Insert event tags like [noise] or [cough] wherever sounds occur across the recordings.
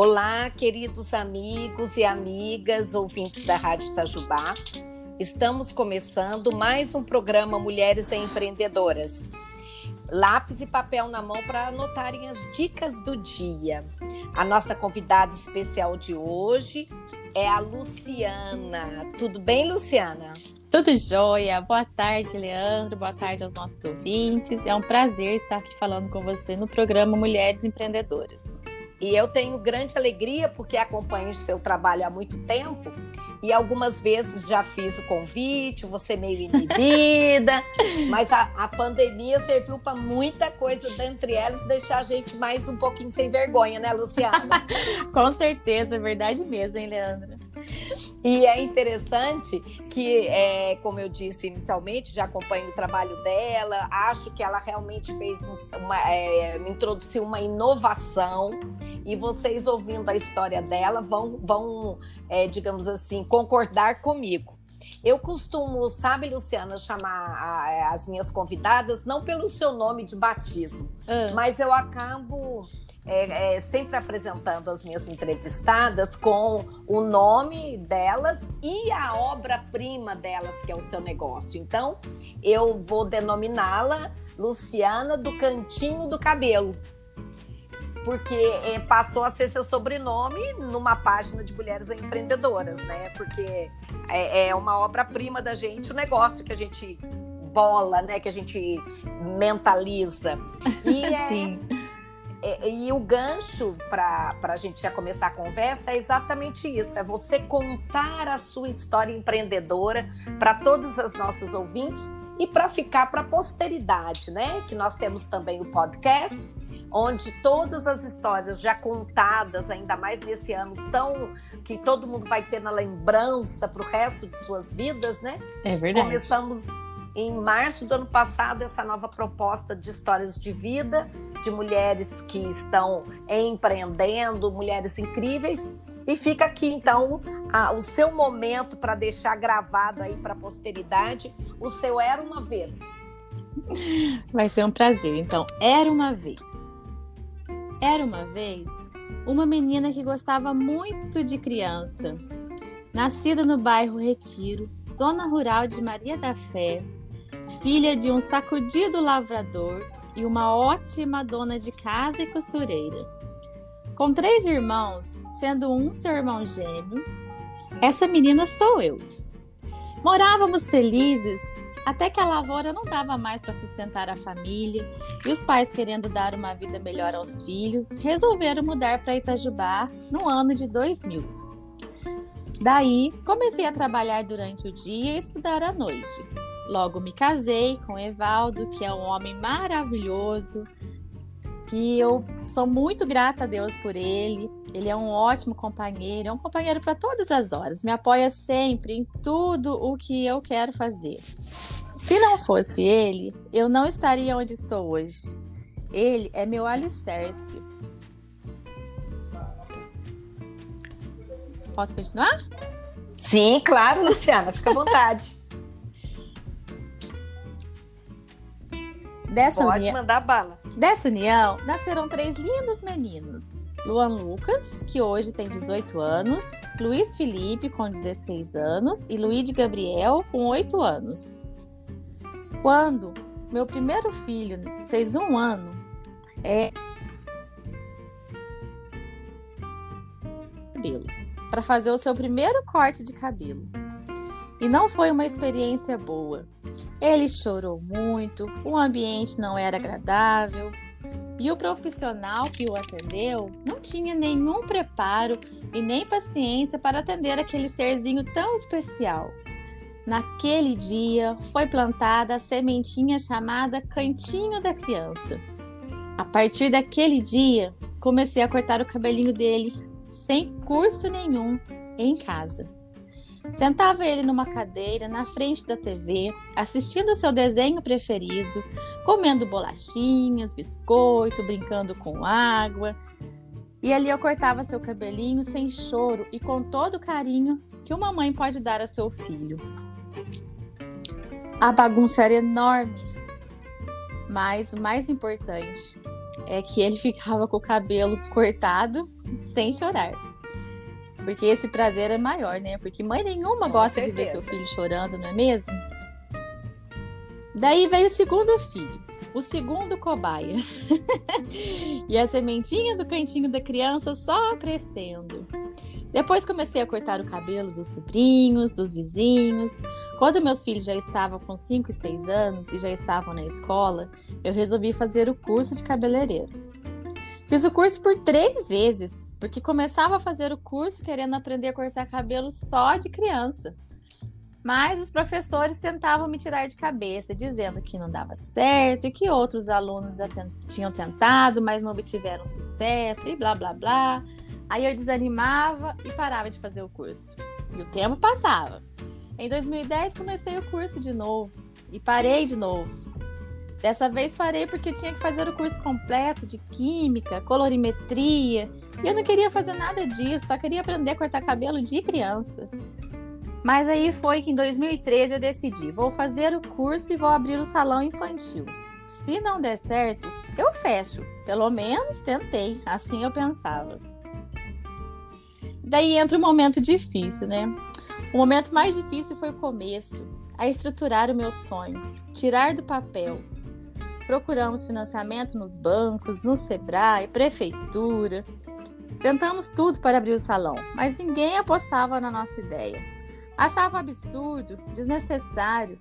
Olá, queridos amigos e amigas, ouvintes da Rádio Itajubá. Estamos começando mais um programa Mulheres Empreendedoras. Lápis e papel na mão para anotarem as dicas do dia. A nossa convidada especial de hoje é a Luciana. Tudo bem, Luciana? Tudo jóia. Boa tarde, Leandro. Boa tarde aos nossos ouvintes. É um prazer estar aqui falando com você no programa Mulheres Empreendedoras. E eu tenho grande alegria porque acompanho o seu trabalho há muito tempo e algumas vezes já fiz o convite, você meio inibida, [laughs] mas a, a pandemia serviu para muita coisa, dentre elas, deixar a gente mais um pouquinho sem vergonha, né, Luciana? [laughs] Com certeza, é verdade mesmo, hein, Leandra? E é interessante que, é, como eu disse inicialmente, já acompanho o trabalho dela, acho que ela realmente fez uma, é, introduziu uma inovação e vocês ouvindo a história dela vão, vão é, digamos assim, concordar comigo. Eu costumo, sabe, Luciana, chamar a, as minhas convidadas não pelo seu nome de batismo, ah. mas eu acabo é, é, sempre apresentando as minhas entrevistadas com o nome delas e a obra-prima delas, que é o seu negócio. Então, eu vou denominá-la Luciana do Cantinho do Cabelo. Porque é, passou a ser seu sobrenome numa página de mulheres empreendedoras, né? Porque é, é uma obra-prima da gente, o negócio que a gente bola, né? Que a gente mentaliza. E [laughs] é, Sim e, e o gancho para a gente já começar a conversa é exatamente isso: é você contar a sua história empreendedora para todas as nossas ouvintes e para ficar para a posteridade, né? Que nós temos também o podcast, onde todas as histórias já contadas, ainda mais nesse ano tão que todo mundo vai ter na lembrança para o resto de suas vidas, né? É verdade. Começamos em março do ano passado essa nova proposta de histórias de vida de mulheres que estão empreendendo, mulheres incríveis. E fica aqui então a, o seu momento para deixar gravado aí para a posteridade o seu Era uma Vez. Vai ser um prazer. Então, era uma vez. Era uma vez uma menina que gostava muito de criança. Nascida no bairro Retiro, zona rural de Maria da Fé, filha de um sacudido lavrador e uma ótima dona de casa e costureira. Com três irmãos, sendo um seu irmão gêmeo, essa menina sou eu. Morávamos felizes até que a lavoura não dava mais para sustentar a família e os pais, querendo dar uma vida melhor aos filhos, resolveram mudar para Itajubá no ano de 2000. Daí, comecei a trabalhar durante o dia e estudar à noite. Logo me casei com Evaldo, que é um homem maravilhoso, que eu sou muito grata a Deus por ele. Ele é um ótimo companheiro, é um companheiro para todas as horas, me apoia sempre em tudo o que eu quero fazer. Se não fosse ele, eu não estaria onde estou hoje. Ele é meu alicerce. Posso continuar? Sim, claro, Luciana, fica à vontade. [laughs] Dessa Pode união, mandar bala. Dessa união, nasceram três lindos meninos. Luan Lucas, que hoje tem 18 anos, Luiz Felipe, com 16 anos, e Luiz Gabriel, com 8 anos. Quando meu primeiro filho fez um ano, é cabelo para fazer o seu primeiro corte de cabelo. E não foi uma experiência boa. Ele chorou muito, o ambiente não era agradável e o profissional que o atendeu não tinha nenhum preparo e nem paciência para atender aquele serzinho tão especial. Naquele dia foi plantada a sementinha chamada Cantinho da Criança. A partir daquele dia, comecei a cortar o cabelinho dele sem curso nenhum em casa. Sentava ele numa cadeira na frente da TV, assistindo seu desenho preferido, comendo bolachinhas, biscoito, brincando com água. E ali eu cortava seu cabelinho sem choro e com todo o carinho que uma mãe pode dar a seu filho. A bagunça era enorme, mas o mais importante é que ele ficava com o cabelo cortado sem chorar. Porque esse prazer é maior, né? Porque mãe nenhuma Com gosta de certeza. ver seu filho chorando, não é mesmo? Daí veio o segundo filho, o segundo cobaia. [laughs] e a sementinha do cantinho da criança só crescendo. Depois comecei a cortar o cabelo dos sobrinhos, dos vizinhos. Quando meus filhos já estavam com 5 e 6 anos e já estavam na escola, eu resolvi fazer o curso de cabeleireiro. Fiz o curso por três vezes, porque começava a fazer o curso querendo aprender a cortar cabelo só de criança. Mas os professores tentavam me tirar de cabeça, dizendo que não dava certo e que outros alunos já tinham tentado, mas não obtiveram sucesso e blá blá blá. Aí eu desanimava e parava de fazer o curso. E o tempo passava. Em 2010 comecei o curso de novo e parei de novo. Dessa vez parei porque eu tinha que fazer o curso completo de química, colorimetria, e eu não queria fazer nada disso, só queria aprender a cortar cabelo de criança. Mas aí foi que em 2013 eu decidi, vou fazer o curso e vou abrir o salão infantil. Se não der certo, eu fecho. Pelo menos tentei, assim eu pensava. Daí entra um momento difícil, né? O momento mais difícil foi o começo, a estruturar o meu sonho, tirar do papel. Procuramos financiamento nos bancos, no Sebrae, prefeitura. Tentamos tudo para abrir o salão, mas ninguém apostava na nossa ideia. Achava absurdo, desnecessário,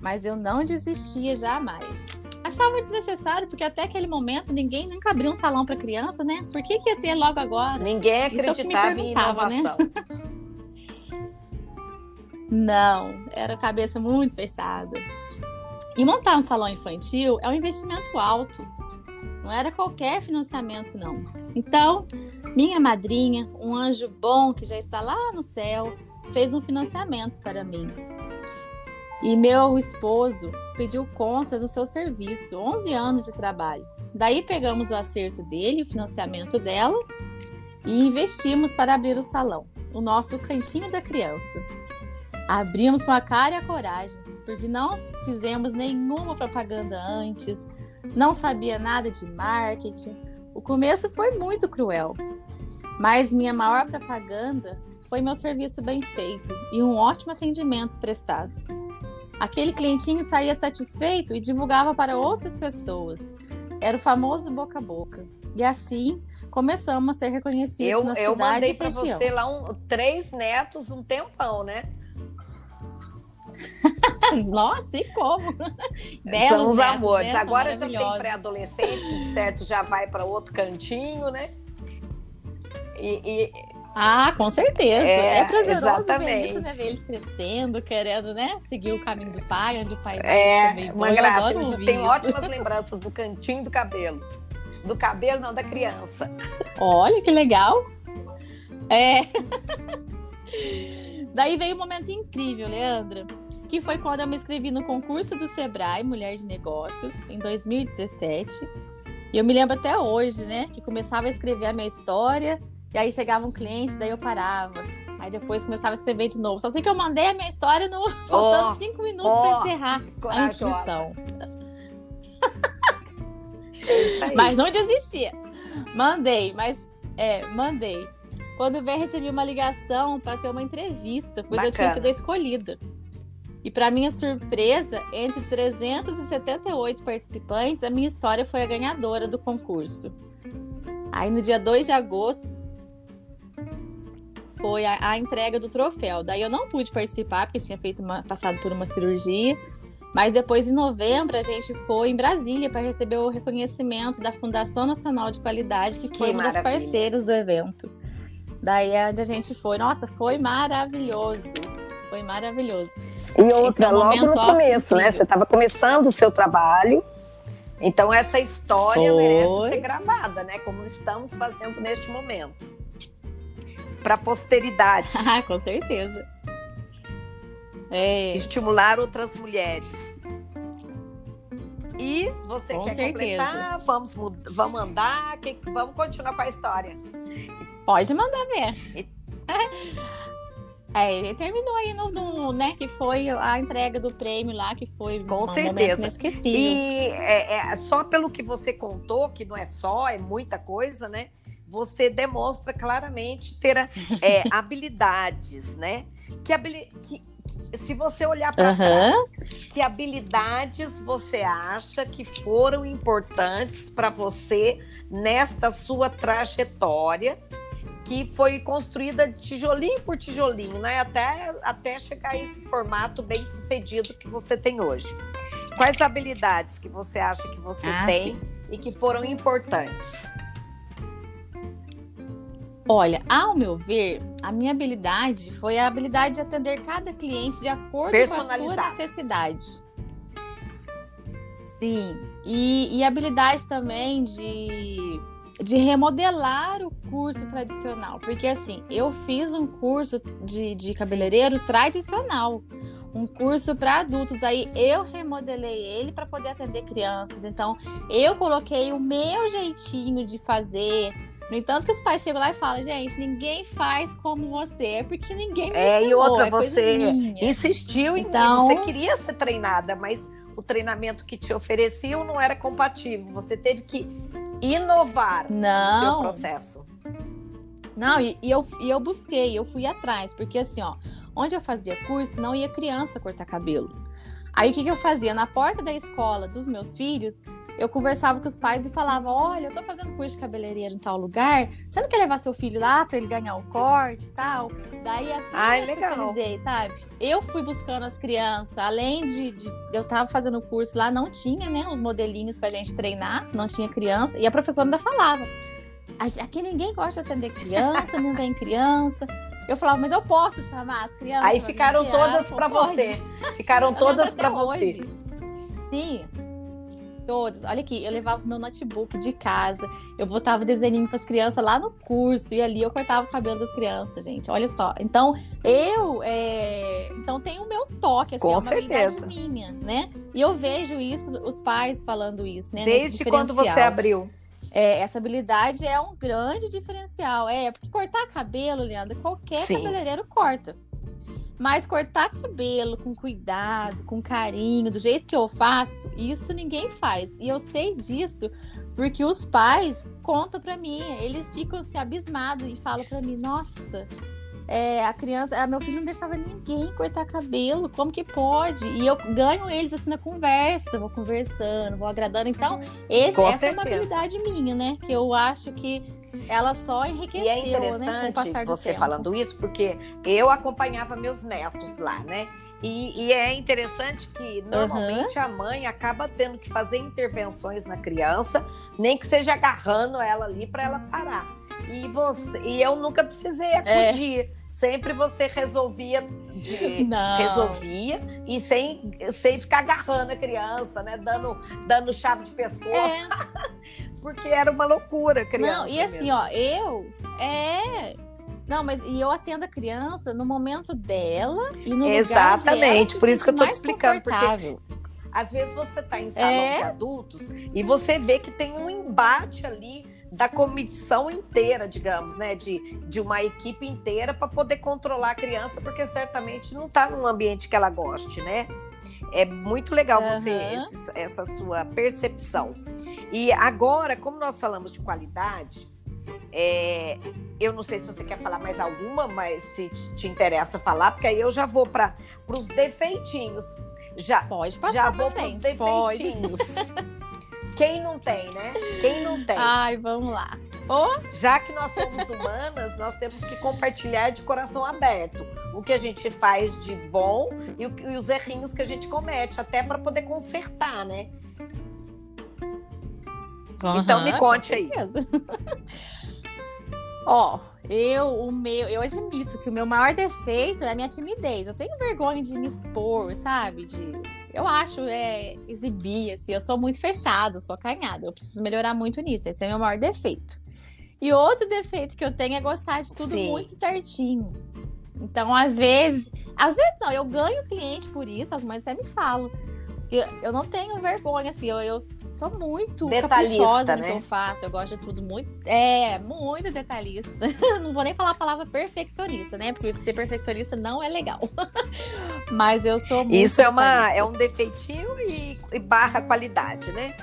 mas eu não desistia jamais. Achava desnecessário porque até aquele momento ninguém nunca abriu um salão para criança, né? Por que, que ia ter logo agora? Ninguém Isso é o que me acreditava em perguntava, né? [laughs] Não, era cabeça muito fechada. E montar um salão infantil é um investimento alto. Não era qualquer financiamento, não. Então, minha madrinha, um anjo bom que já está lá no céu, fez um financiamento para mim. E meu esposo pediu conta do seu serviço, 11 anos de trabalho. Daí pegamos o acerto dele, o financiamento dela, e investimos para abrir o salão, o nosso cantinho da criança. Abrimos com a cara e a coragem, porque não fizemos nenhuma propaganda antes, não sabia nada de marketing. O começo foi muito cruel, mas minha maior propaganda foi meu serviço bem feito e um ótimo atendimento prestado. Aquele clientinho saía satisfeito e divulgava para outras pessoas. Era o famoso boca a boca. E assim começamos a ser reconhecidos Eu, na eu cidade mandei e para você lá um, três netos um tempão, né? [laughs] Nossa, e como? São Belos os netos, amores. né? São Agora já tem pré-adolescente, que de certo já vai para outro cantinho, né? E, e- Ah, com certeza. É, É, prazeroso ver exatamente. isso, né? Ver eles crescendo, querendo, né? Seguir o caminho do pai, onde o pai é também uma. Eu graça. Eles ouvir têm ótimas lembranças do cantinho do cabelo. Do cabelo, não, da criança. Olha que legal. É. [laughs] Daí veio um momento incrível, Leandra, que foi quando eu me inscrevi no concurso do Sebrae Mulher de Negócios, em 2017. E eu me lembro até hoje, né, que começava a escrever a minha história, e aí chegava um cliente, daí eu parava. Aí depois começava a escrever de novo. Só sei que eu mandei a minha história no faltando cinco minutos ó, para encerrar a inscrição. É. Mas não desistia. Mandei, mas é, mandei. Quando veio, recebi uma ligação para ter uma entrevista, pois eu tinha Bacana. sido escolhida. E para minha surpresa, entre 378 participantes, a minha história foi a ganhadora do concurso. Aí no dia 2 de agosto foi a, a entrega do troféu. Daí eu não pude participar porque tinha feito uma, passado por uma cirurgia. Mas depois, em novembro, a gente foi em Brasília para receber o reconhecimento da Fundação Nacional de Qualidade, que, Que foi uma das parceiras do evento. Daí é onde a gente foi. Nossa, foi maravilhoso. Foi maravilhoso. E outra, é um logo no começo, né? Você estava começando o seu trabalho. Então, essa história Foi. merece ser gravada, né? Como estamos fazendo neste momento. Para a posteridade. [laughs] Ah, com certeza. É, estimular outras mulheres. E você Com quer certeza. completar? Vamos, vamos andar? Que- vamos continuar com a história. pode mandar ver. [laughs] É, ele terminou aí no, no, né, que foi a entrega do prêmio lá, que foi Com um certeza. inesquecível. E é, é, só pelo que você contou, que não é só, é muita coisa, né? Você demonstra claramente ter é, [laughs] habilidades, né? Que, habili que se você olhar para Aham. trás, que habilidades você acha que foram importantes para você nesta sua trajetória? Que foi construída tijolinho por tijolinho, né? Até, até chegar a esse formato bem sucedido que você tem hoje. Quais habilidades que você acha que você Ah, tem sim. e que foram importantes? Olha, ao meu ver, a minha habilidade foi a habilidade de atender cada cliente de acordo com a sua necessidade. Sim, e, e habilidade também de, de remodelar o curso tradicional. Porque assim, eu fiz um curso de, de cabeleireiro tradicional. Um curso para adultos. Aí eu remodelei ele para poder atender crianças. Então, eu coloquei o meu jeitinho de fazer. No entanto, que os pais chegam lá e falam, gente, ninguém faz como você, é porque ninguém me É, e ensinou, outra, é você. Insistiu em Então- você queria ser treinada, mas o treinamento que te ofereciam não era compatível. Você teve que inovar no seu Não, processo. não, e, e eu, e eu busquei, eu fui atrás, porque assim, ó, onde eu fazia curso, não ia criança cortar cabelo. Aí o que, que eu fazia? Na porta da escola dos meus filhos, eu conversava com os pais e falava: Olha, eu tô fazendo curso de cabeleireiro em tal lugar, você não quer levar seu filho lá para ele ganhar o corte e tal? Daí assim Ai, eu legal. especializei, sabe? Eu fui buscando as crianças, além de, de- eu tava fazendo o curso lá, não tinha, né, os modelinhos pra gente treinar, não tinha criança, e a professora ainda falava: "A- Aqui ninguém gosta de atender criança, não vem criança. Eu falava, mas eu posso chamar as crianças? Aí ficaram todas para você. Ficaram todas para você. Sim. Todas. Olha aqui, eu levava o meu notebook de casa, eu botava desenho para as crianças lá no curso e ali eu cortava o cabelo das crianças, gente. Olha só. Então, eu é... então tem o meu toque, assim, Com é uma certeza. minha, né? E eu vejo isso, os pais falando isso, né? Desde quando você abriu? É, essa habilidade é um grande diferencial. É, porque cortar cabelo, Leandro, qualquer Sim. cabeleireiro corta. Mas cortar cabelo com cuidado, com carinho, do jeito que eu faço, isso ninguém faz. E eu sei disso porque os pais contam pra mim, eles ficam assim abismados e falam pra mim: "Nossa, é, a criança, ah, meu filho não deixava ninguém cortar cabelo, como que pode?" E eu ganho eles assim na conversa, vou conversando, vou agradando. Então, esse, essa é uma certeza. habilidade minha, né? Que eu acho que ela só enriqueceu, E é né, com o interessante passar do você tempo. falando isso, porque eu acompanhava meus netos lá, né? E, e é interessante que normalmente a mãe acaba tendo que fazer intervenções na criança, nem que seja agarrando ela ali para ela parar. E você, e eu nunca precisei É. acudir. Sempre você resolvia de, [laughs] Não. resolvia e sem, sem ficar agarrando a criança, né? Dando, dando chave de pescoço, É, [laughs] porque era uma loucura criança. não, e assim, mesmo. ó, eu é. Não, mas e eu atendo a criança no momento dela e no Exatamente, lugar onde ela se por isso que eu tô te explicando, porque. Às vezes você está em salão É. de adultos e você vê que tem um embate ali da comissão inteira, digamos, né? De, de uma equipe inteira para poder controlar a criança, porque certamente não está num ambiente que ela goste, né? É muito legal você Aham. esse- essa sua percepção. E agora, como nós falamos de qualidade, é, eu não sei se você quer falar mais alguma, mas se te, te interessa falar, porque aí eu já vou para os defeitinhos. Já, Pode passar já vou para os frente, pode. defeitinhos. Quem não tem, né? Quem não tem? Ai, vamos lá. Ô, Já que nós somos humanas, nós temos que compartilhar de coração aberto o que a gente faz de bom e, o- e os errinhos que a gente comete, até para poder consertar, né? Então, me conte aí. [laughs] Ó, eu, o meu, eu admito que o meu maior defeito é a minha timidez. Eu tenho vergonha de me expor, sabe? De, eu acho, é, exibir, assim. Eu sou muito fechada, sou acanhada. Eu preciso melhorar muito nisso. Esse é o meu maior defeito. E outro defeito que eu tenho é gostar de tudo Sim. muito certinho. Então, às vezes, às vezes não, eu ganho cliente por isso, as mães até me falam. Eu, eu não tenho vergonha, assim, eu, eu sou muito detalhista, caprichosa no né? que eu faço. Eu gosto de tudo muito. É, muito detalhista. [laughs] não vou nem falar a palavra perfeccionista, né? Porque ser perfeccionista não é legal. [laughs] Mas eu sou muito. Isso é, uma, é um defeitinho e, e barra qualidade, né?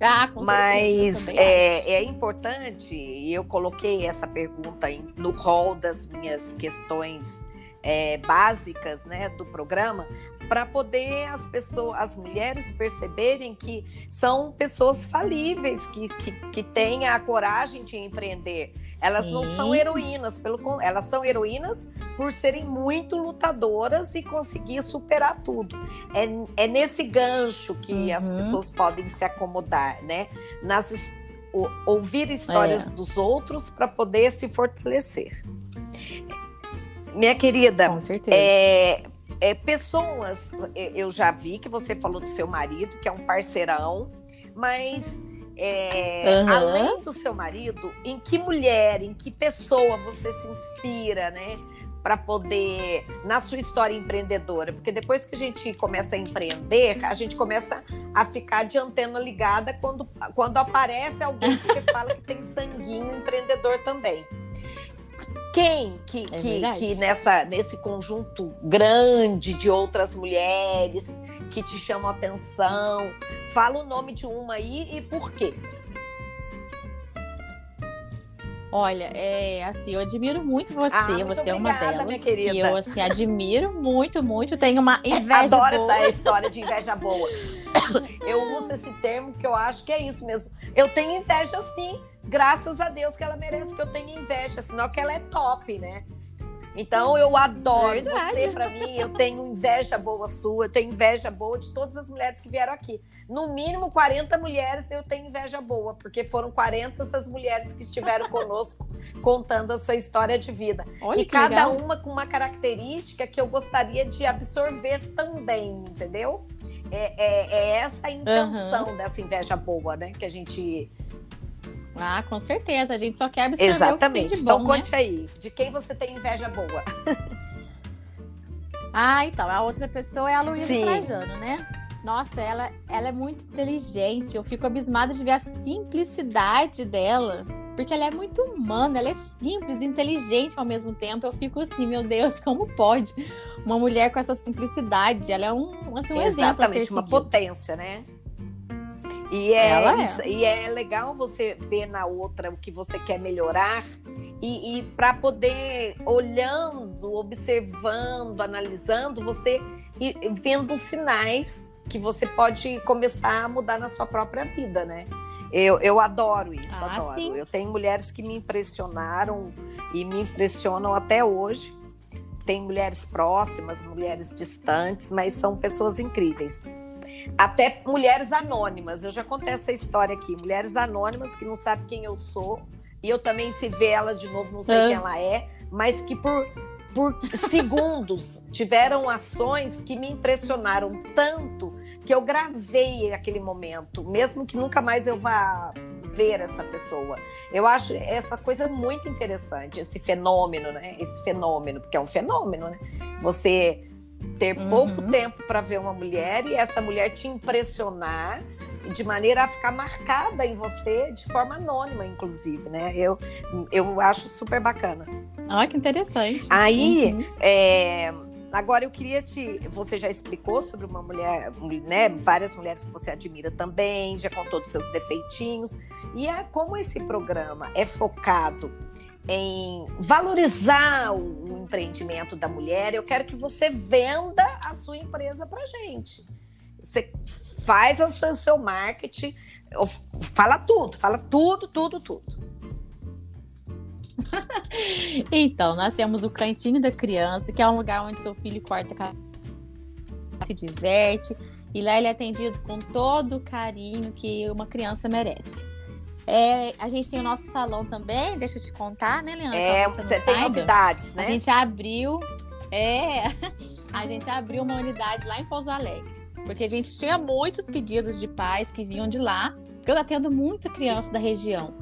Ah, Mas é, é, importante, e eu coloquei essa pergunta em, no rol das minhas questões é, básicas né, do programa, para poder as pessoas, as mulheres perceberem que são pessoas falíveis, que, que, que têm a coragem de empreender. Elas Sim. não são heroínas, pelo elas são heroínas por serem muito lutadoras e conseguir superar tudo. É, é nesse gancho que uhum. as pessoas podem se acomodar, né? Nas ouvir histórias é. dos outros para poder se fortalecer. Minha querida, Com certeza. É, é, pessoas, é, eu já vi que você falou do seu marido, que é um parceirão, mas é, uhum. além do seu marido, em que mulher, em que pessoa você se inspira, né? Para poder, na sua história empreendedora, porque depois que a gente começa a empreender, a gente começa a ficar de antena ligada quando, quando aparece alguém que você fala que tem sanguinho empreendedor também. Quem que, é que, que, nessa, nesse conjunto grande de outras mulheres que te chamam atenção? Fala o nome de uma aí e por quê? Olha, é assim, eu admiro muito você, ah, muito você obrigada, é uma delas. Minha querida. eu assim admiro muito, muito, tenho uma [laughs] inveja Adoro boa. essa história de inveja boa. [coughs] eu uso esse termo que eu acho que é isso mesmo. Eu tenho inveja sim, graças a Deus que ela merece que eu tenha inveja, senão que ela é top, né? Então eu adoro Verdade. você para mim, eu tenho inveja boa sua, eu tenho inveja boa de todas as mulheres que vieram aqui. No mínimo 40 mulheres eu tenho inveja boa, porque foram 40 essas mulheres que estiveram [laughs] conosco contando a sua história de vida. Olha e cada legal. uma com uma característica que eu gostaria de absorver também, entendeu? É, é, é essa a intenção uhum. dessa inveja boa, né? Que a gente ah, com certeza. A gente só quer absorver Exatamente. o que de então, bom, Então, conte né? aí. De quem você tem inveja boa? [laughs] ah, então. A outra pessoa é a Luísa Trajano, né? Nossa, ela, ela é muito inteligente. Eu fico abismada de ver a simplicidade dela. Porque ela é muito humana, ela é simples, inteligente ao mesmo tempo. Eu fico assim, meu Deus, [laughs] como pode uma mulher com essa simplicidade? Ela é um, assim, um exemplo a ser uma potência, né? E é, é. e é legal você ver na outra o que você quer melhorar e, e para poder, olhando, observando, analisando, você e vendo sinais que você pode começar a mudar na sua própria vida, né? Eu, eu adoro isso, ah, adoro. Sim. Eu tenho mulheres que me impressionaram e me impressionam até hoje. Tem mulheres próximas, mulheres distantes, mas são pessoas incríveis até mulheres anônimas. Eu já contei essa história aqui. Mulheres anônimas que não sabem quem eu sou. E eu também, se ver ela de novo, não sei quem ela é. Mas que por, por segundos [laughs] tiveram ações que me impressionaram tanto que eu gravei aquele momento. Mesmo que nunca mais eu vá ver essa pessoa. Eu acho essa coisa muito interessante, esse fenômeno, né? Esse fenômeno, porque é um fenômeno, né? Você ter uhum. pouco tempo para ver uma mulher e essa mulher te impressionar de maneira a ficar marcada em você de forma anônima, inclusive, né? Eu, eu acho super bacana. Ah, que interessante. Aí, uhum. é, agora eu queria te. Você já explicou sobre uma mulher, né? Várias mulheres que você admira também, já contou dos seus defeitinhos. E é como esse programa é focado em valorizar o empreendimento da mulher, eu quero que você venda a sua empresa para gente. Você faz o seu, seu marketing, fala tudo, fala tudo, tudo, tudo. [laughs] então, nós temos o Cantinho da Criança, que é um lugar onde seu filho corta se diverte, e lá ele é atendido com todo o carinho que uma criança merece. É, a gente tem o nosso salão também, deixa eu te contar, né, Leandro? É, você, tem novidades, né? A gente abriu, é, [laughs] a gente abriu uma unidade lá em Pouso Alegre, porque a gente tinha muitos pedidos de pais que vinham de lá, porque eu atendo muita criança Sim. da região.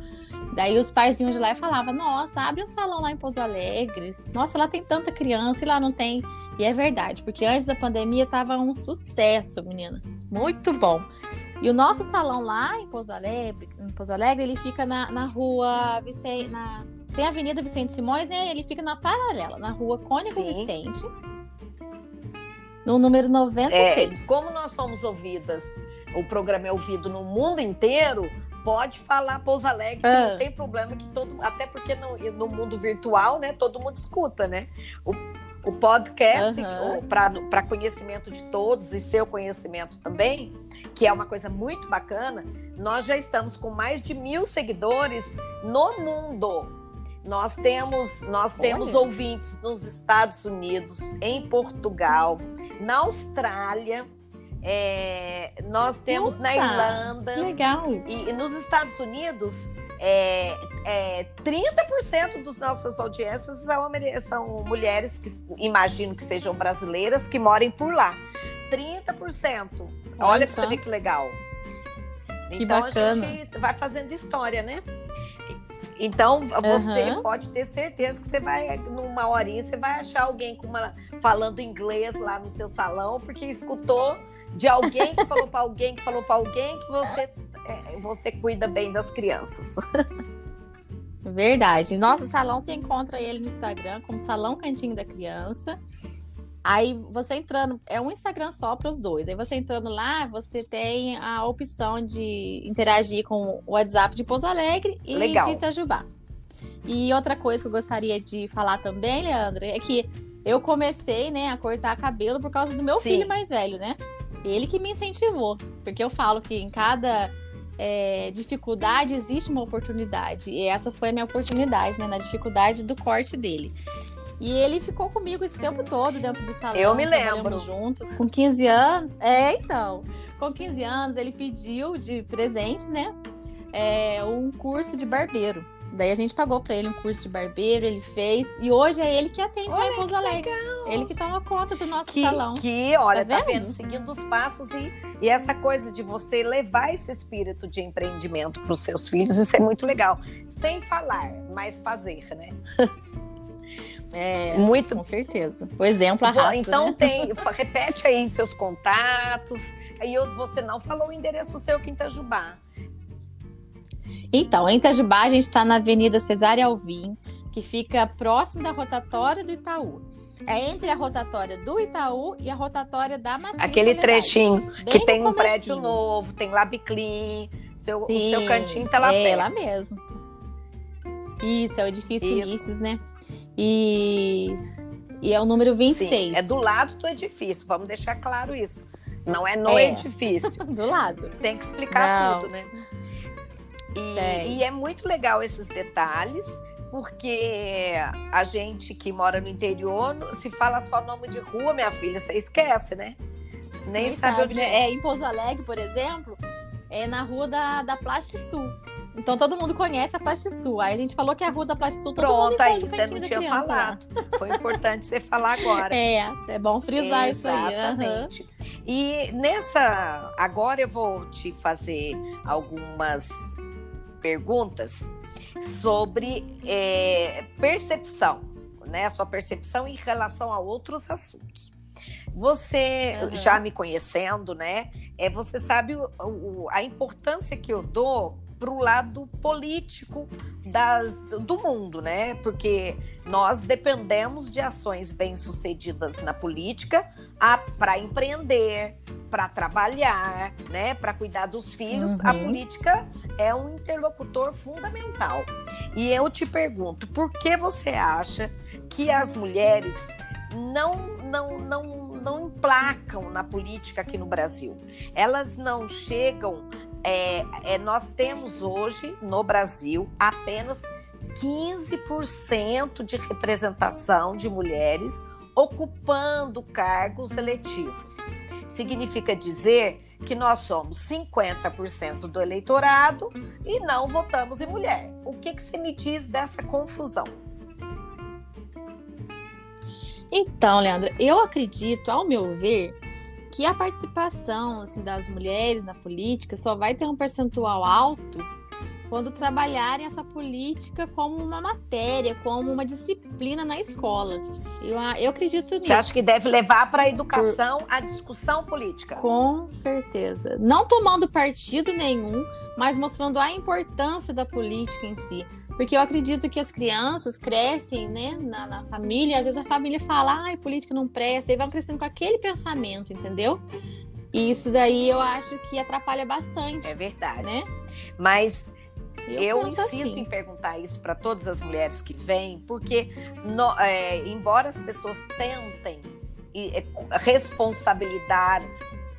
Daí os pais iam de lá e falavam: Nossa, abre um salão lá em Pouso Alegre. Nossa, lá tem tanta criança e lá não tem. E é verdade, porque antes da pandemia tava um sucesso, menina. Muito bom. E o nosso salão lá em Pouso Alegre, em Pouso Alegre ele fica na, na rua Vicente. Na, tem a Avenida Vicente Simões, né? Ele fica na paralela, na rua Cônigo Sim. Vicente. No número 96. É, como nós somos ouvidas, o programa é ouvido no mundo inteiro pode falar Pouso Alegre, que não ah. tem problema que todo, até porque no, no mundo virtual, né, todo mundo escuta, né? O, o podcast uhum. para conhecimento de todos e seu conhecimento também, que é uma coisa muito bacana. Nós já estamos com mais de mil seguidores no mundo. Nós temos, nós temos ouvintes nos Estados Unidos, em Portugal, na Austrália, é, nós temos Nossa, na Irlanda. Legal. E, e nos Estados Unidos, é, é, 30% das nossas audiências são, são, mulheres que imagino que sejam brasileiras que morem por lá. 30%. Olha, Olha pra você ver que legal. Que então bacana. a gente vai fazendo história, né? Então, você uhum. pode ter certeza que você vai, numa horinha, você vai achar alguém com uma, falando inglês lá no seu salão, porque escutou de alguém que falou para alguém que falou para alguém que você, você cuida bem das crianças. Verdade. Nosso salão você encontra ele no Instagram como Salão Cantinho da Criança. Aí você entrando, é um Instagram só para os dois. Aí você entrando lá, você tem a opção de interagir com o WhatsApp de Pouso Alegre e Legal. de Itajubá. E outra coisa que eu gostaria de falar também, Leandra, é que eu comecei, né, a cortar cabelo por causa do meu Sim. filho mais velho, né? Ele que me incentivou, porque eu falo que em cada é, dificuldade existe uma oportunidade. E essa foi a minha oportunidade, né? Na dificuldade do corte dele. E ele ficou comigo esse tempo todo dentro do salão. Eu me lembro. juntos, com 15 anos. É, então. Com 15 anos, ele pediu de presente, né? É, um curso de barbeiro. Daí a gente pagou para ele um curso de barbeiro, ele fez. E hoje é ele que atende olha lá em Pouso Alegre. Ele que toma conta do nosso que, salão. Que, olha, tá vendo? tá vendo? Seguindo os passos e, e essa coisa de você levar esse espírito de empreendimento para os seus filhos, isso é muito legal. Sem falar, mas fazer, né? [laughs] É, [laughs] muito com certeza. O exemplo arrasta, Então né? tem, [laughs] repete aí seus contatos. Aí você não falou o endereço seu Itajubá. Então, em Itajubá, a gente está na Avenida Cesária Alvim, que fica próximo da rotatória do Itaú. É entre a rotatória do Itaú e a rotatória da Matriz Aquele trechinho que tem um prédio novo, tem Labiclin, seu, o seu cantinho tá lá é perto. lá mesmo. Isso, é o edifício Isso. Ulisses, né? E, e é o número 26. Sim, é do lado do edifício, vamos deixar claro isso. Não é no é. edifício. [laughs] do lado. Tem que explicar Não. tudo, né? E, e é muito legal esses detalhes, porque a gente que mora no interior, se fala só nome de rua, minha filha, você esquece, né? Nem sabe, sabe onde né? é. Em Pouso Alegre, por exemplo, é na rua da, da Plast Sul. Então todo mundo conhece a Plast Sul. Aí a gente falou que é a rua da Plast Sul todo Pronto, mundo aí você não tinha falado. Foi importante você falar agora. [laughs] É, é bom frisar Exatamente. isso aí. Exatamente. Uhum. E nessa. Agora eu vou te fazer algumas perguntas sobre é, percepção, né? Sua percepção em relação a outros assuntos. Você uhum. já me conhecendo, né? É, você sabe o, o, a importância que eu dou para o lado político das, do mundo, né? Porque nós dependemos de ações bem-sucedidas na política para empreender, para trabalhar, né? Para cuidar dos filhos. Uhum. A política é um interlocutor fundamental. E eu te pergunto, por que você acha que as mulheres não, não, não não emplacam na política aqui no Brasil. Elas não chegam é, é, nós temos hoje no Brasil apenas 15% de representação de mulheres ocupando cargos eletivos. Significa dizer que nós somos 50% do eleitorado e não votamos em mulher. O que, que você me diz dessa confusão? Então, Leandra, eu acredito, ao meu ver, que a participação assim, das mulheres na política só vai ter um percentual alto quando trabalharem essa política como uma matéria, como uma disciplina na escola. Eu, eu acredito nisso. Você acha que deve levar para a educação Por... a discussão política? Com certeza. Não tomando partido nenhum, mas mostrando a importância da política em si. Porque eu acredito que as crianças crescem, né, na, na família, às vezes a família fala, ai, política não presta, e vão crescendo com aquele pensamento, entendeu? E isso daí eu acho que atrapalha bastante. É verdade. Né? Mas eu, eu insisto assim. em perguntar isso para todas as mulheres que vêm, porque no, é, embora as pessoas tentem é, responsabilizar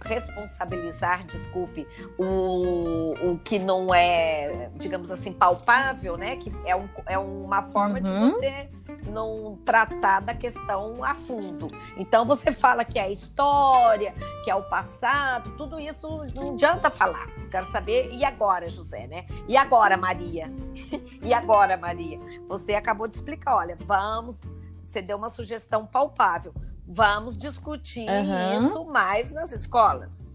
responsabilizar, desculpe, o, o que não é, digamos assim, palpável, né? Que é, um, é uma forma uhum. de você não tratar da questão a fundo. Então você fala que é a história, que é o passado, tudo isso não adianta falar. Quero saber, e agora, José, né? E agora, Maria? [laughs] e agora, Maria? Você acabou de explicar, olha, vamos, você deu uma sugestão palpável vamos discutir uhum. isso mais nas escolas,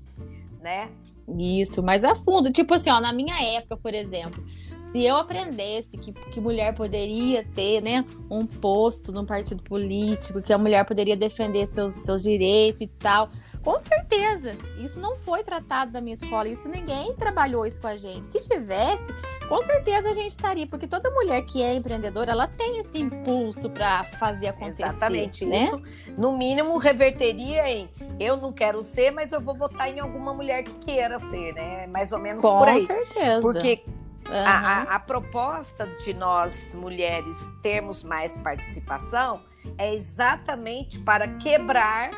né? Isso, mais a fundo. Tipo assim, ó, na minha época, por exemplo, se eu aprendesse que, que mulher poderia ter, né, um posto num partido político, que a mulher poderia defender seus, seus direitos e tal, com certeza. Isso não foi tratado na minha escola, isso ninguém trabalhou isso com a gente. Se tivesse, com certeza a gente estaria, porque toda mulher que é empreendedora, ela tem esse impulso para fazer acontecer. Exatamente. Né? Isso, no mínimo, reverteria em eu não quero ser, mas eu vou votar em alguma mulher que queira ser, né? Mais ou menos com por aí. Com certeza. Porque Uhum. A, a, a, proposta de nós mulheres termos mais participação é exatamente para quebrar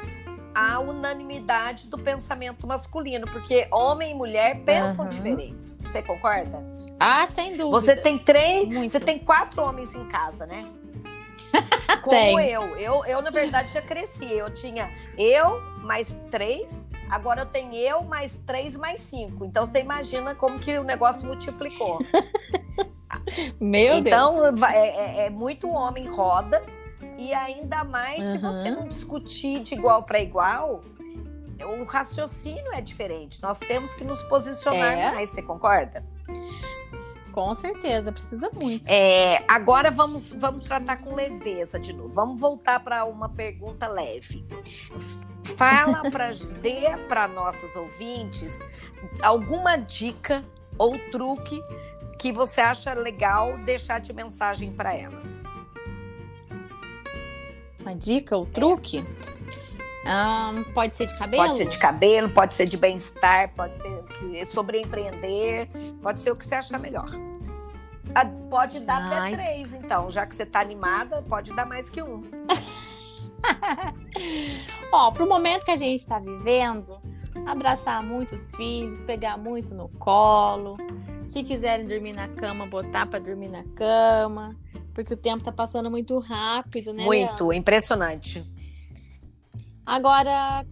a unanimidade do pensamento masculino, porque homem e mulher pensam uhum. diferentes. Você concorda? Ah, sem dúvida. Você tem três, Muito. você tem quatro homens em casa, né? [laughs] Como tem. eu. eu. Eu, na verdade, já cresci. Eu tinha eu mais três, agora eu tenho eu mais três mais cinco. Então você imagina como que o negócio multiplicou. [laughs] Meu então, Deus. Então é, é, é muito homem roda e ainda mais uhum. se você não discutir de igual para igual, o raciocínio é diferente. Nós temos que nos posicionar é. mais, você concorda? Com certeza, precisa muito. É, agora vamos, vamos tratar com leveza de novo. Vamos voltar para uma pergunta leve. Fala para [laughs] dê para nossas ouvintes alguma dica ou truque que você acha legal deixar de mensagem para elas. Uma dica ou truque? Um, pode ser de cabelo? Pode ser de cabelo, pode ser de bem-estar, pode ser sobre empreender, pode ser o que você achar melhor. Ah, pode dar Ai. até três, então, já que você está animada, pode dar mais que um. [laughs] Ó, pro momento que a gente está vivendo, abraçar muitos filhos, pegar muito no colo. Se quiserem dormir na cama, botar para dormir na cama. Porque o tempo tá passando muito rápido, né? Muito, Leandro? impressionante. Agora,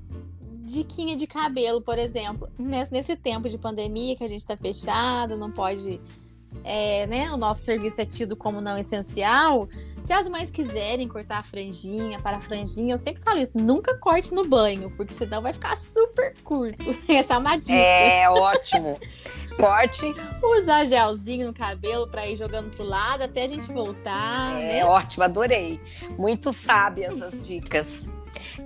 diquinha de cabelo, por exemplo. Nesse, nesse tempo de pandemia que a gente tá fechado, não pode. É, né, o nosso serviço é tido como não essencial. Se as mães quiserem cortar a franjinha para a franjinha, eu sempre falo isso: nunca corte no banho, porque senão vai ficar super curto. [laughs] Essa é uma dica. É ótimo. Corte. Usar gelzinho no cabelo para ir jogando pro lado até a gente voltar. É né? ótimo, adorei. Muito sábias essas dicas.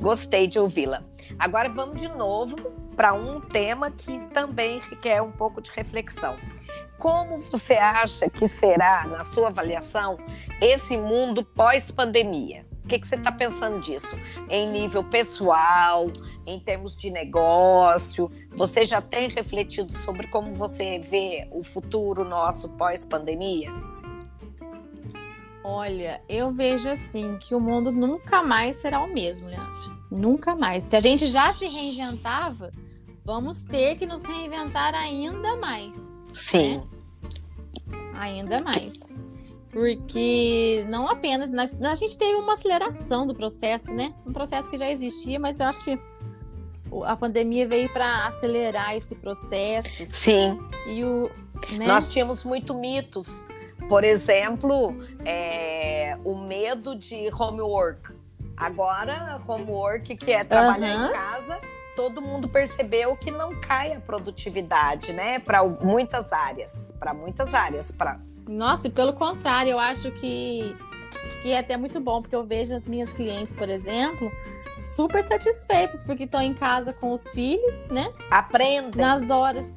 Gostei de ouvi-la. Agora vamos de novo para um tema que também requer um pouco de reflexão. Como você acha que será, na sua avaliação, esse mundo pós-pandemia? O que, que você está pensando disso? Em nível pessoal, em termos de negócio? Você já tem refletido sobre como você vê o futuro nosso pós-pandemia? Olha, eu vejo assim que o mundo nunca mais será o mesmo, Leandro. Nunca mais. Se a gente já se reinventava, vamos ter que nos reinventar ainda mais. Sim. Né? Ainda mais. Porque não apenas. Nós, a gente teve uma aceleração do processo, né? Um processo que já existia, mas eu acho que a pandemia veio para acelerar esse processo. Sim. E o, né? Nós tínhamos muito mitos por exemplo, é, o medo de homework. Agora, homework, que é trabalhar uhum. em casa, todo mundo percebeu que não cai a produtividade, né? Para muitas áreas, para muitas áreas, para. Nossa, e pelo contrário, eu acho que que é até muito bom, porque eu vejo as minhas clientes, por exemplo, super satisfeitas porque estão em casa com os filhos, né? Aprendem. Nas horas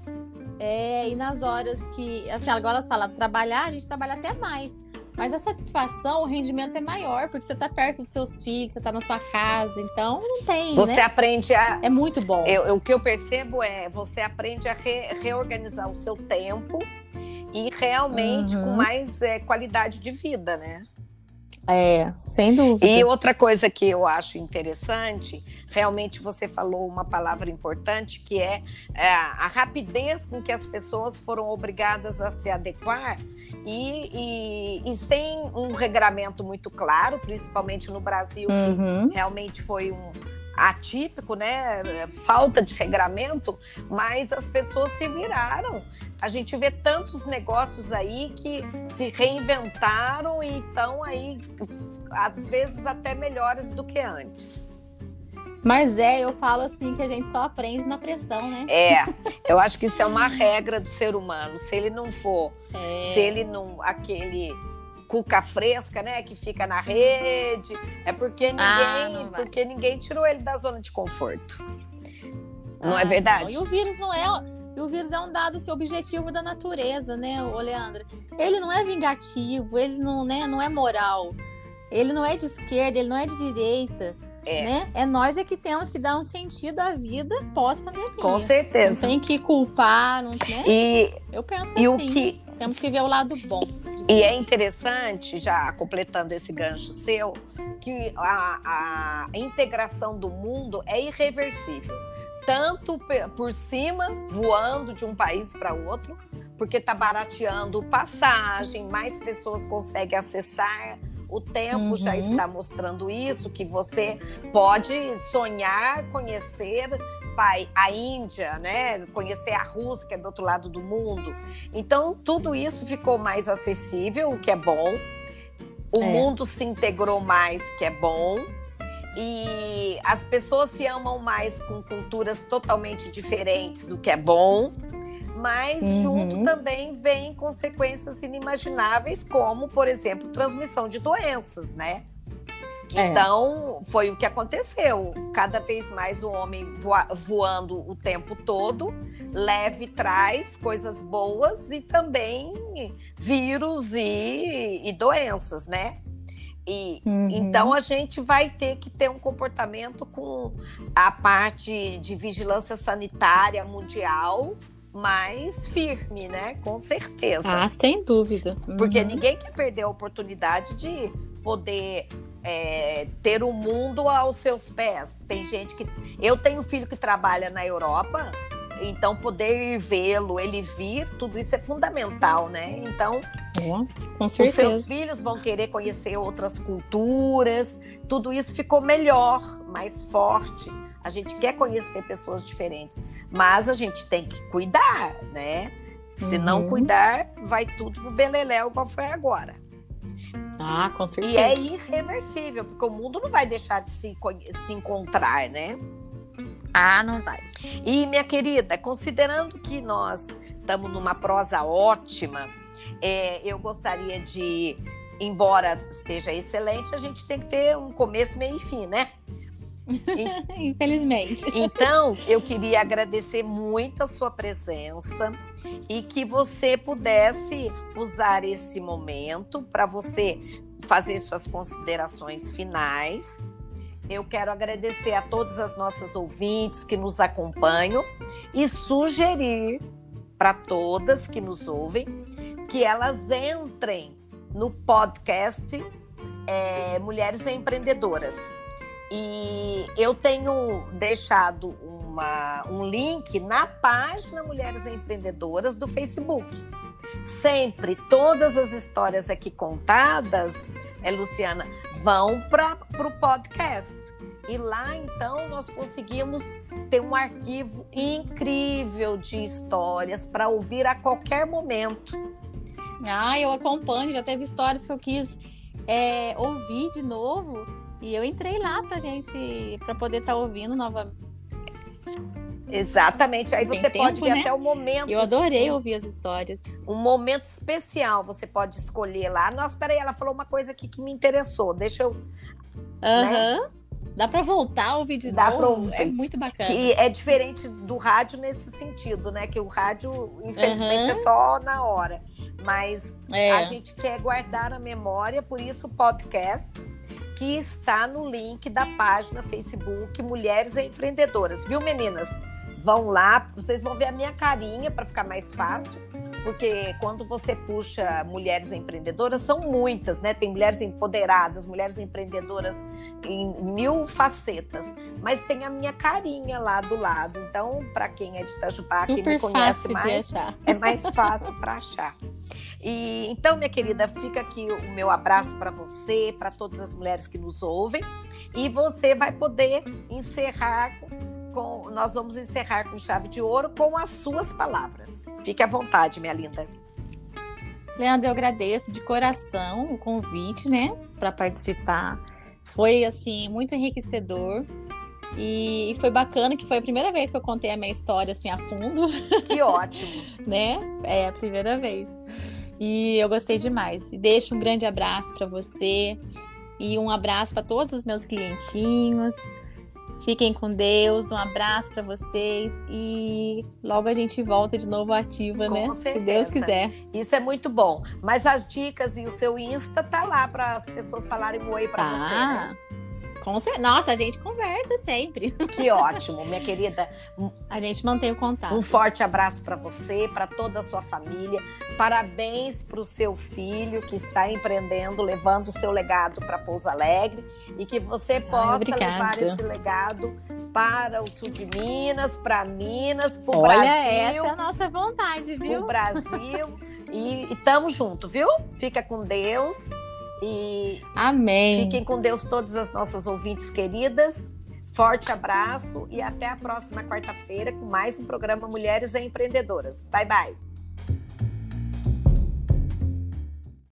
é, e nas horas que, assim, agora elas falam, trabalhar, a gente trabalha até mais. Mas a satisfação, o rendimento é maior, porque você está perto dos seus filhos, você está na sua casa, então não tem. Você né? aprende a. É muito bom. Eu, o que eu percebo é você aprende a re, reorganizar o seu tempo e realmente uhum. com mais é, qualidade de vida, né? É, sem dúvida. E outra coisa que eu acho interessante, realmente você falou uma palavra importante, que é, é a rapidez com que as pessoas foram obrigadas a se adequar e, e, e sem um regramento muito claro, principalmente no Brasil, uhum. que realmente foi um, atípico, né? Falta de regramento, mas as pessoas se viraram. A gente vê tantos negócios aí que se reinventaram e estão aí, às vezes, até melhores do que antes. Mas é, eu falo assim que a gente só aprende na pressão, né? É, eu acho que isso é uma regra do ser humano. Se ele não for, é. se ele não, aquele cuca fresca, né, que fica na rede, é porque ah, ninguém, ah, porque ninguém tirou ele da zona de conforto. Não é ah, é verdade? Não. E o vírus não é, e o vírus é um dado assim, objetivo da natureza, né, o Leandro? Ele não é vingativo, ele não, né, não é moral. Ele não é de esquerda, ele não é de direita. É. Né? é nós é que temos que dar um sentido à vida pós-pandemia. Com certeza. Não tem que culpar, não, né? E, Eu penso e assim. O que... Temos que ver o lado bom. E é interessante, já completando esse gancho seu, que a, a integração do mundo é irreversível. Tanto por cima, voando de um país para outro, porque está barateando passagem, mais pessoas conseguem acessar. O tempo uhum. já está mostrando isso, que você pode sonhar, conhecer a Índia, né? Conhecer a Rússia, que é do outro lado do mundo. Então, tudo isso ficou mais acessível, o que é bom. O é. mundo se integrou mais, que é bom. E as pessoas se amam mais com culturas totalmente diferentes, o que é bom. Mas uhum. junto também vem consequências inimagináveis, como, por exemplo, transmissão de doenças, né? É. Então, foi o que aconteceu. Cada vez mais o homem voa, voando o tempo todo, leve traz coisas boas e também vírus e, e doenças, né? E, uhum. Então a gente vai ter que ter um comportamento com a parte de vigilância sanitária mundial mais firme, né? Com certeza. Ah, sem dúvida. Uhum. Porque ninguém quer perder a oportunidade de poder é, ter o mundo aos seus pés. Tem gente que. Eu tenho filho que trabalha na Europa, então poder vê-lo, ele vir, tudo isso é fundamental, né? Então. Nossa, com certeza. Os seus filhos vão querer conhecer outras culturas, tudo isso ficou melhor, mais forte. A gente quer conhecer pessoas diferentes, mas a gente tem que cuidar, né? Se uhum. não cuidar, vai tudo pro beleléu, igual foi agora. Ah, com certeza. E é irreversível, porque o mundo não vai deixar de se, se encontrar, né? Ah, não vai. E, minha querida, considerando que nós estamos numa prosa ótima, é, eu gostaria de, embora esteja excelente, a gente tem que ter um começo, meio e fim, né? [laughs] Infelizmente. Então, eu queria agradecer muito a sua presença e que você pudesse usar esse momento para você fazer suas considerações finais. Eu quero agradecer a todas as nossas ouvintes que nos acompanham e sugerir para todas que nos ouvem que elas entrem no podcast é, Mulheres Empreendedoras. E eu tenho deixado uma, um link na página Mulheres Empreendedoras do Facebook. Sempre, todas as histórias aqui contadas, é, Luciana, vão para o podcast. E lá, então, nós conseguimos ter um arquivo incrível de histórias para ouvir a qualquer momento. Ah, eu acompanho, já teve histórias que eu quis é, ouvir de novo e eu entrei lá pra gente, pra poder estar tá ouvindo novamente. Exatamente. Aí Tem você tempo, pode ver né? até o momento. Eu adorei ouvir as histórias. Um momento especial você pode escolher lá. Nossa, peraí, ela falou uma coisa aqui que me interessou. Deixa eu. Aham. Dá pra voltar a ouvir de Né? Dá novo? É muito bacana. Que é diferente do rádio nesse sentido, né? Que o rádio, infelizmente, é só na hora. Mas É. a gente quer guardar a memória, por isso o podcast, que está no link da página Facebook Mulheres Empreendedoras, viu, meninas? Vão lá, vocês vão ver a minha carinha para ficar mais fácil, porque quando você puxa mulheres empreendedoras, são muitas, né? Tem mulheres empoderadas, mulheres empreendedoras em mil facetas, mas tem a minha carinha lá do lado. Então, para quem é de Itajubá, quem me Super conhece mais, é mais fácil para achar. E então, minha querida, fica aqui o meu abraço para você, para todas as mulheres que nos ouvem, e você vai poder encerrar com, nós vamos encerrar com chave de ouro com as suas palavras. Fique à vontade, minha linda. Leandro, eu agradeço de coração o convite, né, para participar. Foi assim muito enriquecedor e foi bacana que foi a primeira vez que eu contei a minha história assim a fundo, Que [laughs] ótimo. né? É a primeira vez. E eu gostei demais. E deixo um grande abraço para você e um abraço para todos os meus clientinhos. Fiquem com Deus, um abraço para vocês e logo a gente volta de novo ativa, Com né? Se certeza. Deus quiser. Isso é muito bom. Mas as dicas e o seu Insta tá lá para as pessoas falarem oi para você. né? Com cer- Nossa, a gente conversa sempre. [laughs] Que ótimo, minha querida. A gente mantém o contato. Um forte abraço para você, para toda a sua família. Parabéns para o seu filho que está empreendendo, levando o seu legado para Pouso Alegre e que você possa obrigada. levar esse legado para o sul de Minas, para Minas, para o Olha, Brasil, essa é a nossa vontade, para viu? o Brasil. e, e tamo junto, viu? Fica com Deus e Amém. fiquem com Deus todas as nossas ouvintes queridas. Forte abraço e até a próxima quarta-feira com mais um programa Mulheres Empreendedoras. Bye bye.